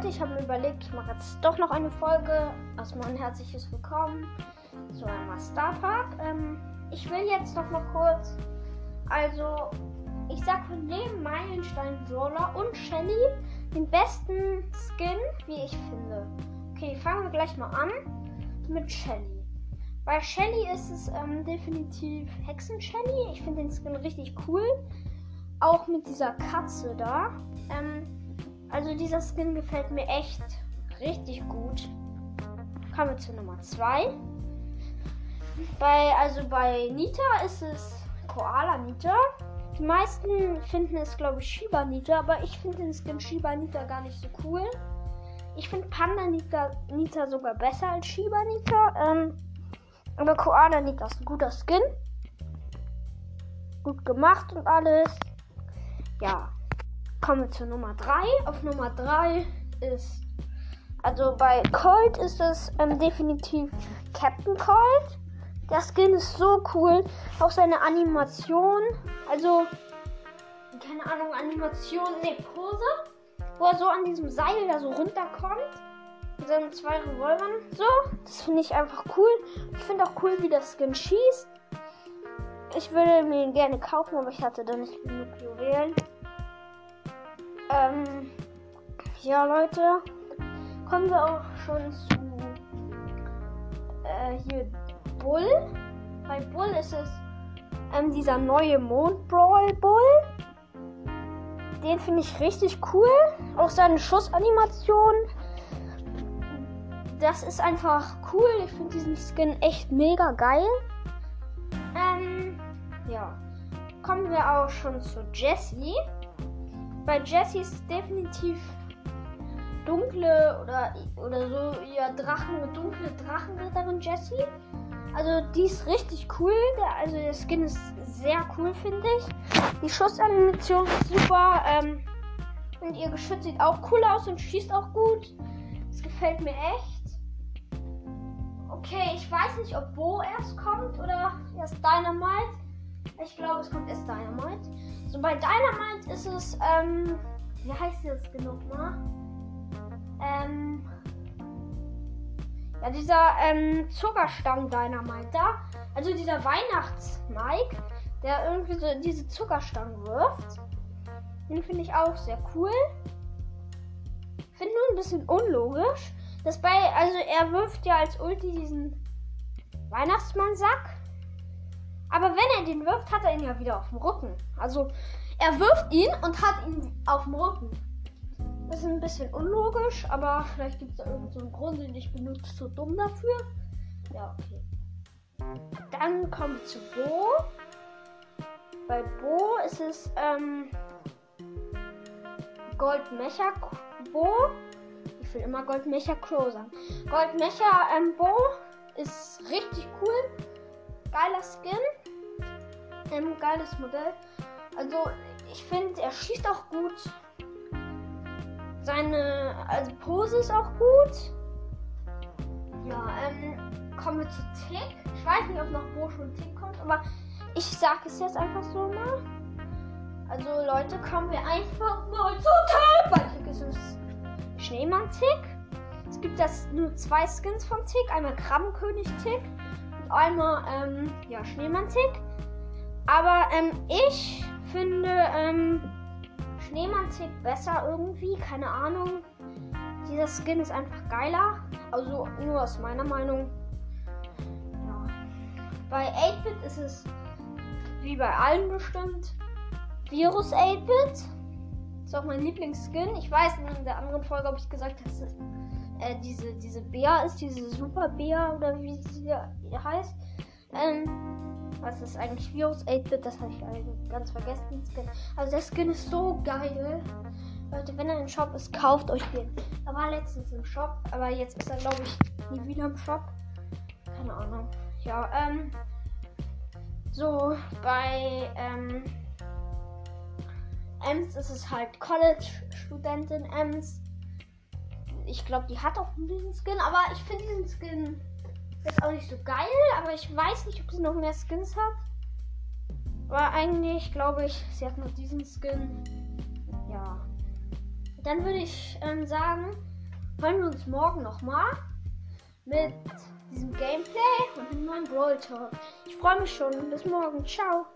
Leute, ich habe mir überlegt, ich mache jetzt doch noch eine Folge. Erstmal ein herzliches Willkommen zu einem Star Park. Ähm, ich will jetzt noch mal kurz, also ich sag von dem Meilenstein Brawler und Shelly den besten Skin, wie ich finde. Okay, fangen wir gleich mal an mit Shelly. Bei Shelly ist es ähm, definitiv Hexen Shelly. Ich finde den Skin richtig cool. Auch mit dieser Katze da. Ähm, also dieser Skin gefällt mir echt richtig gut. Kommen wir zu Nummer 2. Bei, also bei Nita ist es Koala Nita. Die meisten finden es, glaube ich, Shiba Nita, aber ich finde den Skin Shiba Nita gar nicht so cool. Ich finde Panda Nita, Nita sogar besser als Shiba Nita. Ähm, aber Koala Nita ist ein guter Skin. Gut gemacht und alles. Ja. Kommen wir zur Nummer 3. Auf Nummer 3 ist. Also bei Colt ist es ähm, definitiv Captain Colt. Der Skin ist so cool. Auch seine Animation. Also, keine Ahnung, Animation, ne, Pose. Wo er so an diesem Seil da so runterkommt. Mit seinen zwei Revolvern. So, das finde ich einfach cool. Ich finde auch cool, wie der Skin schießt. Ich würde mir ihn gerne kaufen, aber ich hatte da nicht genug Juwelen. Ähm, ja, Leute, kommen wir auch schon zu äh, hier Bull. Bei Bull ist es ähm, dieser neue Mond Brawl Bull. Den finde ich richtig cool. Auch seine Schussanimation. Das ist einfach cool. Ich finde diesen Skin echt mega geil. Ähm, ja. Kommen wir auch schon zu Jessie. Bei Jessie ist definitiv dunkle oder, oder so ihr Drachen, dunkle Drachenritterin Jessie. Also die ist richtig cool. Der, also der Skin ist sehr cool, finde ich. Die Schussanimation ist super. Ähm, und ihr Geschütz sieht auch cool aus und schießt auch gut. Das gefällt mir echt. Okay, ich weiß nicht, ob Bo erst kommt oder erst Dynamite. Ich glaube, es kommt erst Dynamite. So bei Dynamite ist es, ähm, wie heißt das genug mal? Ähm, ja, dieser ähm, Zuckerstangen-Dynamite da. Also dieser Weihnachts-Mike, der irgendwie so diese Zuckerstangen wirft. Den finde ich auch sehr cool. Finde nur ein bisschen unlogisch. Das bei, also er wirft ja als Ulti diesen Weihnachtsmann-Sack. Aber wenn er den wirft, hat er ihn ja wieder auf dem Rücken. Also er wirft ihn und hat ihn auf dem Rücken. Das ist ein bisschen unlogisch, aber vielleicht gibt es da irgendeinen so Grund, den ich benutze, zu dumm dafür. Ja, okay. Dann kommen wir zu Bo. Bei Bo ist es ähm, Gold Mecha Bo. Ich will immer Gold Mecha Crow sagen. Gold Mecha ähm, Bo ist richtig cool. Geiler Skin. Ähm, geiles Modell. Also, ich finde, er schießt auch gut. Seine also Pose ist auch gut. Ja, ähm, kommen wir zu Tick. Ich weiß nicht, ob noch Bo schon Tick kommt, aber ich sage es jetzt einfach so mal. Also Leute, kommen wir einfach mal zu Tick. Bei Tick ist es Schneemann-Tick. Es gibt das nur zwei Skins von Tick. Einmal Krabbenkönig-Tick und einmal ähm, ja, Schneemann-Tick. Aber ähm, ich finde ähm, Schneemann-Tick besser irgendwie. Keine Ahnung. Dieser Skin ist einfach geiler. Also nur aus meiner Meinung. Ja. Bei 8-Bit ist es wie bei allen bestimmt Virus 8-Bit. Ist auch mein Lieblingsskin. Ich weiß in der anderen Folge habe ich gesagt, dass es äh, diese, diese Bär ist, diese Super Bär oder wie sie heißt. Ähm, was ist eigentlich Virus 8-Bit? Das habe ich ganz vergessen. Also der Skin ist so geil. Leute, wenn er im Shop ist, kauft euch den. Er war letztens im Shop, aber jetzt ist er, glaube ich, nie wieder im Shop. Keine Ahnung. Ja, ähm. So, bei ähm, Ems ist es halt College-Studentin Ems. Ich glaube, die hat auch diesen Skin, aber ich finde diesen Skin jetzt auch nicht so geil, aber ich weiß nicht, ob sie noch mehr Skins hat. Aber eigentlich glaube ich, sie hat nur diesen Skin. Ja. Dann würde ich ähm, sagen, hören wir uns morgen nochmal mit diesem Gameplay und einem neuen Brawl Talk. Ich freue mich schon. Bis morgen. Ciao.